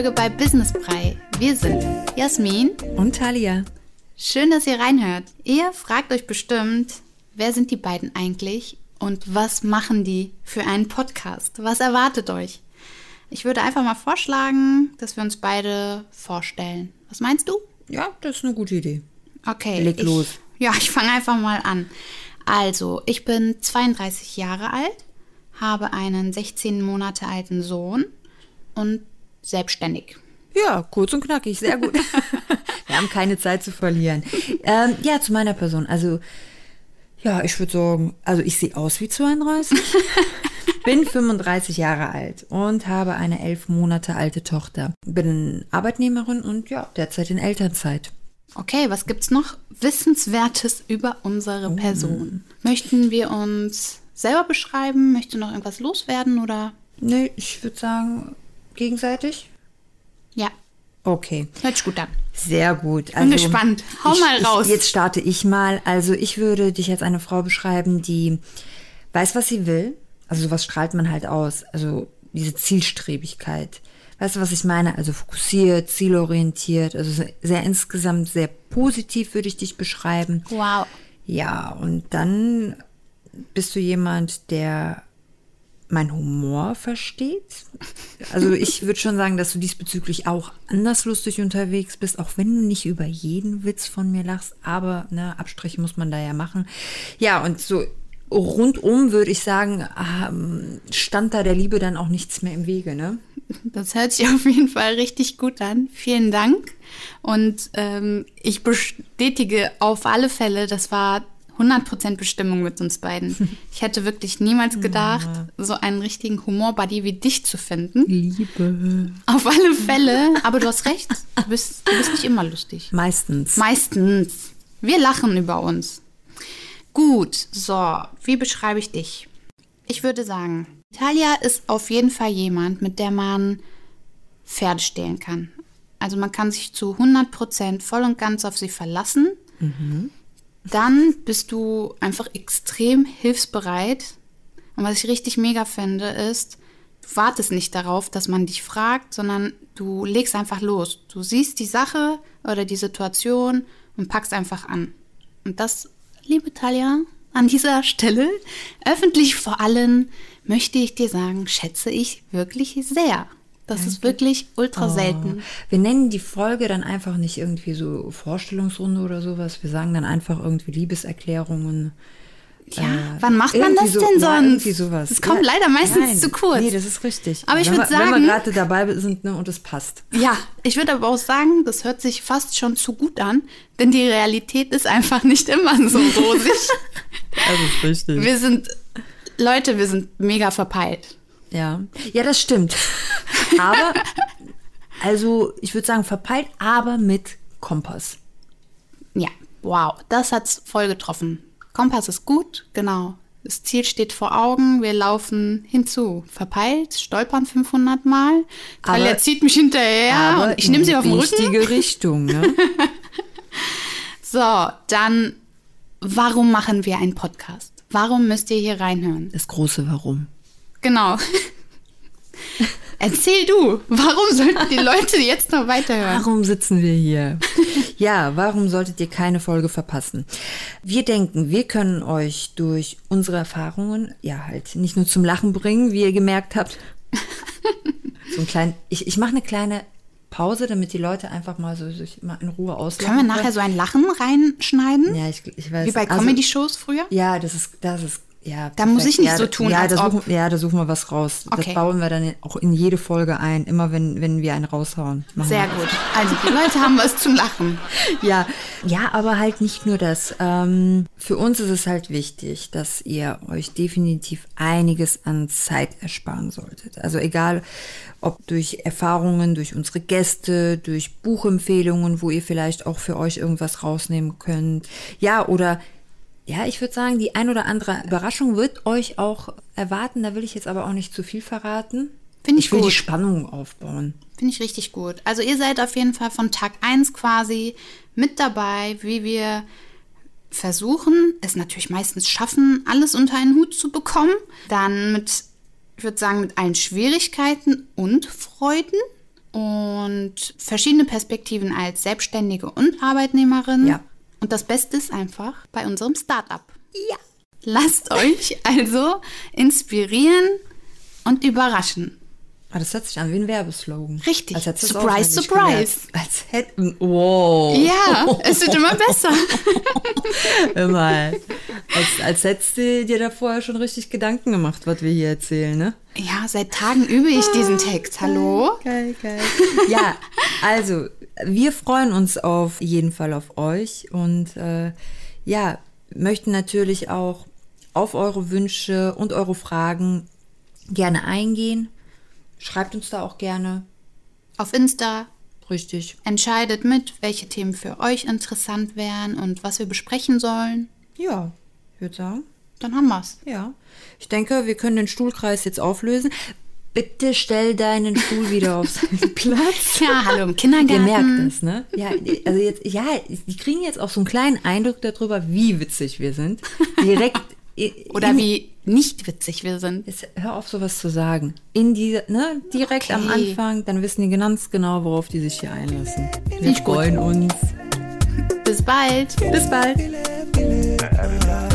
Folge bei Business Brei. Wir sind Jasmin Und Talia. Schön, dass ihr reinhört. Ihr fragt euch bestimmt, wer sind die beiden eigentlich und was machen die für einen Podcast? Was erwartet euch? Ich würde einfach mal vorschlagen, dass wir uns beide vorstellen. Was meinst du? Ja, das ist eine gute Idee. Okay. Leg ich, los. Ja, ich fange einfach mal an. Also, ich bin 32 Jahre alt, habe einen 16 Monate alten Sohn und selbstständig. Ja, kurz und knackig, sehr gut. Wir haben keine Zeit zu verlieren. Ähm, ja, zu meiner Person. Also, ja, ich würde sagen, also ich sehe aus wie 32, bin 35 Jahre alt und habe eine elf Monate alte Tochter. Bin Arbeitnehmerin und ja, derzeit in Elternzeit. Okay, was gibt's noch Wissenswertes über unsere Person? Möchten wir uns selber beschreiben? Möchte noch irgendwas loswerden oder? Nee, ich würde sagen, gegenseitig. Ja, Okay. hört sich gut an. Sehr gut. Also, Bin gespannt. Hau ich, mal raus. Ich, jetzt starte ich mal. Also ich würde dich als eine Frau beschreiben, die weiß, was sie will. Also sowas strahlt man halt aus. Also diese Zielstrebigkeit. Weißt du, was ich meine? Also fokussiert, zielorientiert. Also sehr, insgesamt sehr positiv würde ich dich beschreiben. Wow. Ja, und dann bist du jemand, der mein Humor versteht. Also ich würde schon sagen, dass du diesbezüglich auch anders lustig unterwegs bist, auch wenn du nicht über jeden Witz von mir lachst, aber ne, Abstriche muss man da ja machen. Ja, und so rundum würde ich sagen, ähm, stand da der Liebe dann auch nichts mehr im Wege, ne? Das hört sich auf jeden Fall richtig gut an. Vielen Dank. Und ähm, ich bestätige auf alle Fälle, das war 100% Bestimmung mit uns beiden. Ich hätte wirklich niemals gedacht, so einen richtigen Humorbuddy wie dich zu finden. Liebe. Auf alle Fälle. Aber du hast recht, du bist, du bist nicht immer lustig. Meistens. Meistens. Wir lachen über uns. Gut, so, wie beschreibe ich dich? Ich würde sagen, Talia ist auf jeden Fall jemand, mit der man Pferde stehlen kann. Also man kann sich zu 100% voll und ganz auf sie verlassen. Dann bist du einfach extrem hilfsbereit. Und was ich richtig mega finde, ist, du wartest nicht darauf, dass man dich fragt, sondern du legst einfach los. Du siehst die Sache oder die Situation und packst einfach an. Und das, liebe Talia, an dieser Stelle, öffentlich vor allem, möchte ich dir sagen, schätze ich wirklich sehr. Das ist wirklich ultra selten. Wir nennen die Folge dann einfach nicht irgendwie so Vorstellungsrunde oder sowas. Wir sagen dann einfach irgendwie Liebeserklärungen. Ja, wann macht man das so- denn ja, sonst? irgendwie sowas. Das kommt leider meistens zu kurz. Nee, das ist richtig. Aber ich wenn würd wir, Wenn sagen- wir gerade dabei sind ne, und es passt. Ja, ich würde aber auch sagen, das hört sich fast schon zu gut an, denn die Realität ist einfach nicht immer so rosig. Das ist richtig. wir sind, Leute, wir sind mega verpeilt. Ja, ja, das stimmt. Aber, also ich würde sagen verpeilt, aber mit Kompass. Ja, wow, das hat's voll getroffen. Kompass ist gut, genau. Das Ziel steht vor Augen, wir laufen hinzu. Verpeilt, stolpern 500 Mal. Talia zieht mich hinterher und ich nehme sie auf den die Rücken. richtige Richtung, ne? So, dann, warum machen wir einen Podcast? Warum müsst ihr hier reinhören? Das große Warum. Genau. Erzähl du, warum sollten die Leute jetzt noch weiterhören? Warum sitzen wir hier? ja, warum solltet ihr keine Folge verpassen? Wir denken, wir können euch durch unsere Erfahrungen ja halt nicht nur zum Lachen bringen, wie ihr gemerkt habt. so ein klein, ich, ich mache eine kleine Pause, damit die Leute einfach mal so sich mal in Ruhe auslachen. Können wir nachher so ein Lachen reinschneiden? Ja, ich, ich weiß. Wie bei also- Comedy-Shows früher? Ja, das ist, das ist, ja. Da muss ich nicht ja, so tun, ja, als da ob. suchen, ja, da suchen wir was raus. Okay. Das bauen wir dann auch in jede Folge ein, immer wenn, wenn wir einen raushauen. Machen Sehr gut. Also die Leute haben was zum Lachen. Ja, ja, aber halt nicht nur das. Ähm, für uns ist es halt wichtig, dass ihr euch definitiv einiges an Zeit ersparen solltet. Also egal, ob durch Erfahrungen, durch unsere Gäste, durch Buchempfehlungen, wo ihr vielleicht auch für euch irgendwas rausnehmen könnt. Ja, oder ja, ich würde sagen, die ein oder andere Überraschung wird euch auch erwarten. Da will ich jetzt aber auch nicht zu viel verraten. Finde ich, Ich will die gut. Spannung aufbauen. Finde ich richtig gut. Also ihr seid auf jeden Fall von Tag 1 quasi mit dabei, wie wir versuchen, es natürlich meistens schaffen, alles unter einen Hut zu bekommen. Dann mit, ich würde sagen, mit allen Schwierigkeiten und Freuden und verschiedene Perspektiven als Selbstständige und Arbeitnehmerin. Ja. Und das Beste ist einfach bei unserem Startup. Ja. Lasst euch also inspirieren und überraschen. Ah, das hört sich an wie ein Werbeslogan. Richtig. Surprise, surprise. gelernt. Als hätten. Wow. Ja, es wird immer besser. Immer. Als, als hättest du dir da vorher schon richtig Gedanken gemacht, was wir hier erzählen, ne? Ja, seit Tagen übe ich diesen Text. Hallo? Geil, geil. Ja, also, wir freuen uns auf jeden Fall auf euch und äh, ja, möchten natürlich auch auf eure Wünsche und eure Fragen gerne eingehen. Schreibt uns da auch gerne. Auf Insta Richtig. entscheidet mit, welche Themen für euch interessant wären und was wir besprechen sollen. Ja, ich würde sagen. Dann haben wir's. Ja. Ich denke, wir können den Stuhlkreis jetzt auflösen. Bitte stell deinen Stuhl wieder auf seinen Platz. Ja, hallo im Ihr Kindergarten. merkt es, ne? Ja, also jetzt, ja, die kriegen jetzt auch so einen kleinen Eindruck darüber, wie witzig wir sind. Direkt. Oder in, wie nicht witzig wir sind. Jetzt, hör auf, sowas zu sagen. In die, ne, direkt am Okay. Anfang, dann wissen die ganz genau, worauf die sich hier einlassen. Wir freuen uns. Bis bald. Bis bald. Everybody